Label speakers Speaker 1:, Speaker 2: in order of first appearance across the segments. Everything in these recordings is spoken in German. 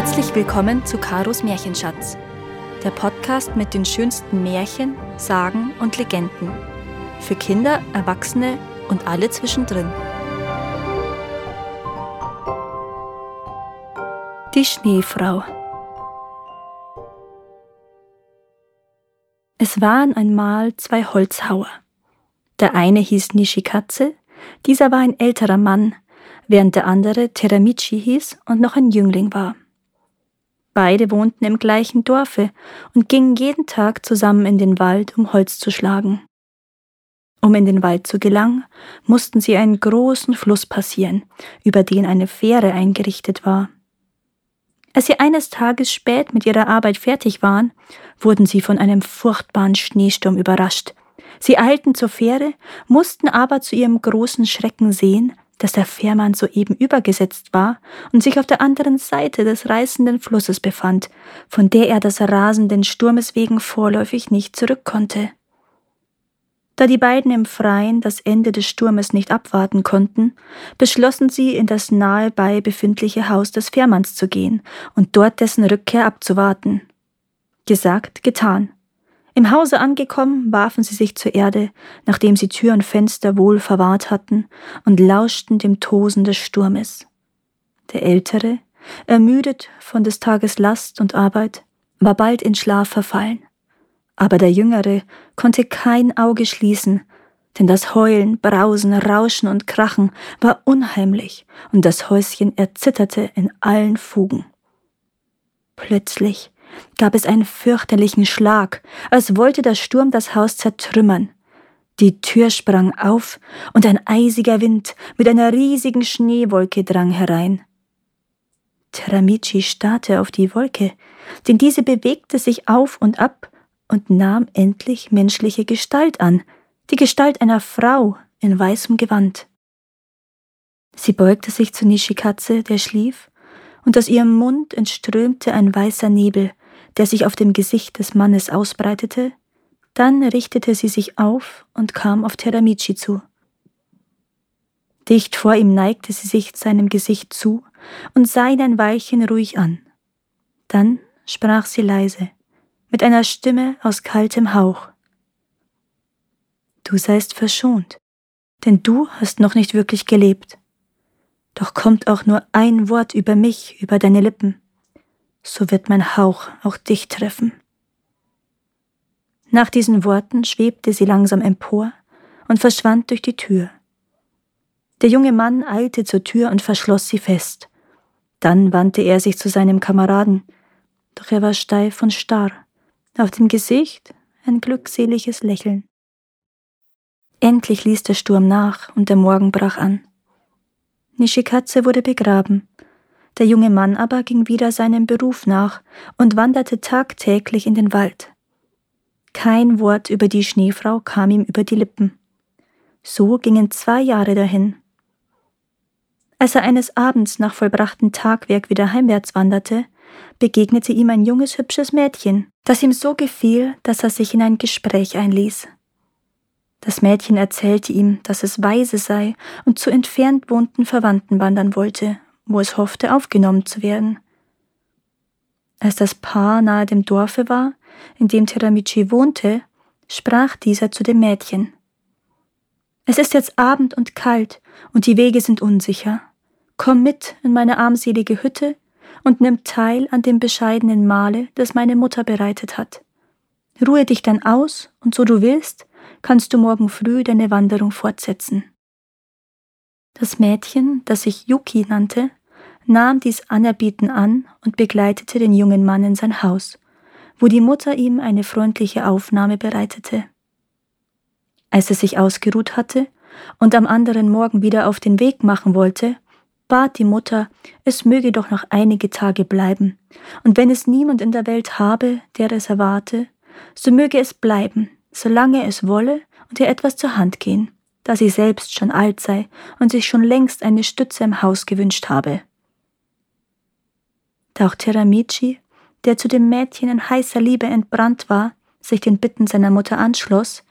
Speaker 1: Herzlich willkommen zu Karos Märchenschatz, der Podcast mit den schönsten Märchen, Sagen und Legenden. Für Kinder, Erwachsene und alle zwischendrin. Die Schneefrau. Es waren einmal zwei Holzhauer. Der eine hieß Nishikatze, dieser war ein älterer Mann, während der andere Teramichi hieß und noch ein Jüngling war. Beide wohnten im gleichen Dorfe und gingen jeden Tag zusammen in den Wald, um Holz zu schlagen. Um in den Wald zu gelangen, mussten sie einen großen Fluss passieren, über den eine Fähre eingerichtet war. Als sie eines Tages spät mit ihrer Arbeit fertig waren, wurden sie von einem furchtbaren Schneesturm überrascht. Sie eilten zur Fähre, mussten aber zu ihrem großen Schrecken sehen, dass der Fährmann soeben übergesetzt war und sich auf der anderen Seite des reißenden Flusses befand, von der er des rasenden Sturmes wegen vorläufig nicht zurück konnte. Da die beiden im Freien das Ende des Sturmes nicht abwarten konnten, beschlossen sie, in das nahebei befindliche Haus des Fährmanns zu gehen und dort dessen Rückkehr abzuwarten. Gesagt, getan. Im Hause angekommen, warfen sie sich zur Erde, nachdem sie Tür und Fenster wohl verwahrt hatten, und lauschten dem Tosen des Sturmes. Der Ältere, ermüdet von des Tages Last und Arbeit, war bald in Schlaf verfallen. Aber der Jüngere konnte kein Auge schließen, denn das Heulen, Brausen, Rauschen und Krachen war unheimlich, und das Häuschen erzitterte in allen Fugen. Plötzlich gab es einen fürchterlichen Schlag, als wollte der Sturm das Haus zertrümmern. Die Tür sprang auf, und ein eisiger Wind mit einer riesigen Schneewolke drang herein. Teramichi starrte auf die Wolke, denn diese bewegte sich auf und ab und nahm endlich menschliche Gestalt an, die Gestalt einer Frau in weißem Gewand. Sie beugte sich zu Nishikatze, der schlief, und aus ihrem Mund entströmte ein weißer Nebel, der sich auf dem Gesicht des Mannes ausbreitete, dann richtete sie sich auf und kam auf Teramichi zu. Dicht vor ihm neigte sie sich seinem Gesicht zu und sah ihn ein Weilchen ruhig an. Dann sprach sie leise, mit einer Stimme aus kaltem Hauch. Du seist verschont, denn du hast noch nicht wirklich gelebt. Doch kommt auch nur ein Wort über mich, über deine Lippen, so wird mein Hauch auch dich treffen. Nach diesen Worten schwebte sie langsam empor und verschwand durch die Tür. Der junge Mann eilte zur Tür und verschloss sie fest. Dann wandte er sich zu seinem Kameraden, doch er war steif und starr, auf dem Gesicht ein glückseliges Lächeln. Endlich ließ der Sturm nach und der Morgen brach an. Nishikatze wurde begraben, der junge Mann aber ging wieder seinem Beruf nach und wanderte tagtäglich in den Wald. Kein Wort über die Schneefrau kam ihm über die Lippen. So gingen zwei Jahre dahin. Als er eines Abends nach vollbrachtem Tagwerk wieder heimwärts wanderte, begegnete ihm ein junges, hübsches Mädchen, das ihm so gefiel, dass er sich in ein Gespräch einließ. Das Mädchen erzählte ihm, dass es weise sei und zu entfernt wohnten Verwandten wandern wollte wo es hoffte, aufgenommen zu werden. Als das Paar nahe dem Dorfe war, in dem Teramichi wohnte, sprach dieser zu dem Mädchen. Es ist jetzt Abend und kalt, und die Wege sind unsicher. Komm mit in meine armselige Hütte und nimm teil an dem bescheidenen Mahle, das meine Mutter bereitet hat. Ruhe dich dann aus, und so du willst, kannst du morgen früh deine Wanderung fortsetzen. Das Mädchen, das sich Yuki nannte, nahm dies Anerbieten an und begleitete den jungen Mann in sein Haus, wo die Mutter ihm eine freundliche Aufnahme bereitete. Als er sich ausgeruht hatte und am anderen Morgen wieder auf den Weg machen wollte, bat die Mutter, es möge doch noch einige Tage bleiben, und wenn es niemand in der Welt habe, der es erwarte, so möge es bleiben, solange es wolle und ihr etwas zur Hand gehen, da sie selbst schon alt sei und sich schon längst eine Stütze im Haus gewünscht habe. Da auch Teramichi, der zu dem Mädchen in heißer Liebe entbrannt war, sich den Bitten seiner Mutter anschloss,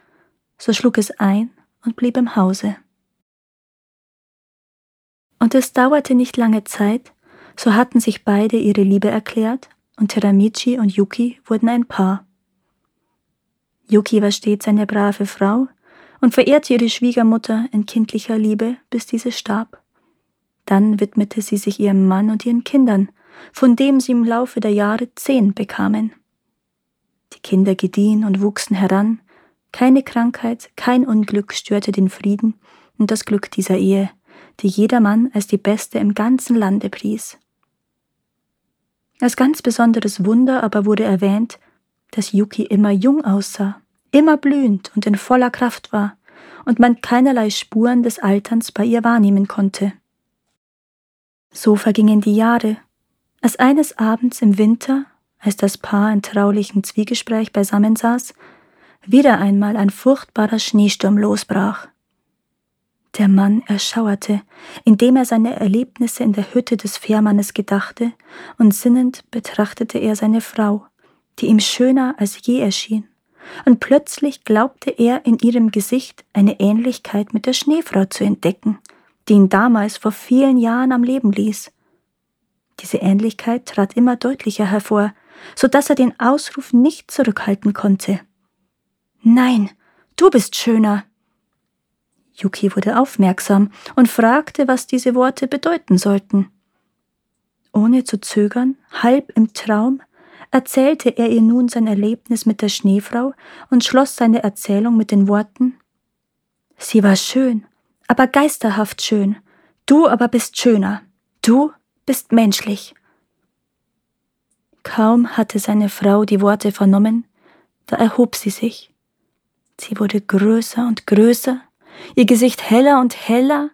Speaker 1: so schlug es ein und blieb im Hause. Und es dauerte nicht lange Zeit, So hatten sich beide ihre Liebe erklärt und Teramichi und Yuki wurden ein Paar. Yuki war stets eine brave Frau und verehrte ihre Schwiegermutter in kindlicher Liebe, bis diese starb. Dann widmete sie sich ihrem Mann und ihren Kindern, von dem sie im Laufe der Jahre zehn bekamen. Die Kinder gediehen und wuchsen heran, keine Krankheit, kein Unglück störte den Frieden und das Glück dieser Ehe, die jedermann als die beste im ganzen Lande pries. Als ganz besonderes Wunder aber wurde erwähnt, dass Yuki immer jung aussah, immer blühend und in voller Kraft war und man keinerlei Spuren des Alterns bei ihr wahrnehmen konnte. So vergingen die Jahre, als eines Abends im Winter, als das Paar in traulichem Zwiegespräch beisammensaß, wieder einmal ein furchtbarer Schneesturm losbrach. Der Mann erschauerte, indem er seine Erlebnisse in der Hütte des Fährmannes gedachte, und sinnend betrachtete er seine Frau, die ihm schöner als je erschien, und plötzlich glaubte er in ihrem Gesicht eine Ähnlichkeit mit der Schneefrau zu entdecken, die ihn damals vor vielen Jahren am Leben ließ. Diese Ähnlichkeit trat immer deutlicher hervor, so dass er den Ausruf nicht zurückhalten konnte. Nein, du bist schöner. Yuki wurde aufmerksam und fragte, was diese Worte bedeuten sollten. Ohne zu zögern, halb im Traum, erzählte er ihr nun sein Erlebnis mit der Schneefrau und schloss seine Erzählung mit den Worten Sie war schön, aber geisterhaft schön, du aber bist schöner, du bist menschlich. Kaum hatte seine Frau die Worte vernommen, da erhob sie sich. Sie wurde größer und größer, ihr Gesicht heller und heller,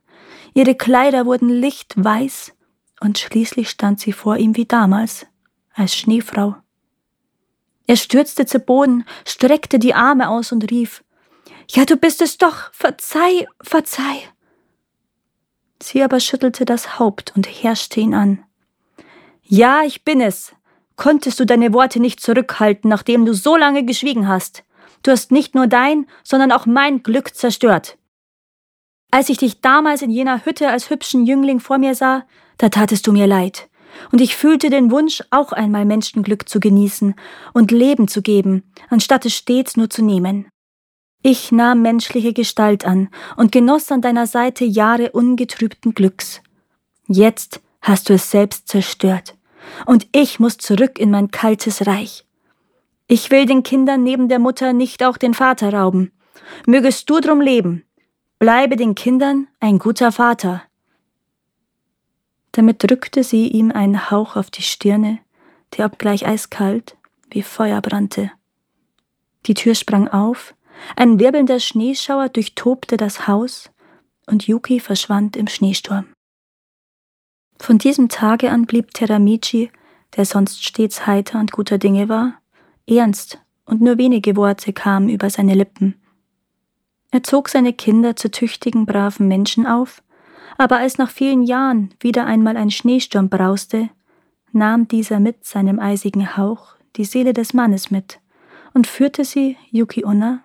Speaker 1: ihre Kleider wurden lichtweiß, und schließlich stand sie vor ihm wie damals, als Schneefrau. Er stürzte zu Boden, streckte die Arme aus und rief Ja, du bist es doch. Verzeih, verzeih. Sie aber schüttelte das Haupt und herrschte ihn an. Ja, ich bin es. Konntest du deine Worte nicht zurückhalten, nachdem du so lange geschwiegen hast? Du hast nicht nur dein, sondern auch mein Glück zerstört. Als ich dich damals in jener Hütte als hübschen Jüngling vor mir sah, da tatest du mir leid. Und ich fühlte den Wunsch, auch einmal Menschenglück zu genießen und Leben zu geben, anstatt es stets nur zu nehmen. Ich nahm menschliche Gestalt an und genoss an deiner Seite Jahre ungetrübten Glücks. Jetzt hast du es selbst zerstört, und ich muss zurück in mein kaltes Reich. Ich will den Kindern neben der Mutter nicht auch den Vater rauben. Mögest du drum leben. Bleibe den Kindern ein guter Vater. Damit drückte sie ihm einen Hauch auf die Stirne, der obgleich eiskalt wie Feuer brannte. Die Tür sprang auf, ein wirbelnder Schneeschauer durchtobte das Haus und Yuki verschwand im Schneesturm. Von diesem Tage an blieb Teramichi, der sonst stets heiter und guter Dinge war, ernst und nur wenige Worte kamen über seine Lippen. Er zog seine Kinder zu tüchtigen, braven Menschen auf, aber als nach vielen Jahren wieder einmal ein Schneesturm brauste, nahm dieser mit seinem eisigen Hauch die Seele des Mannes mit und führte sie Yuki Onna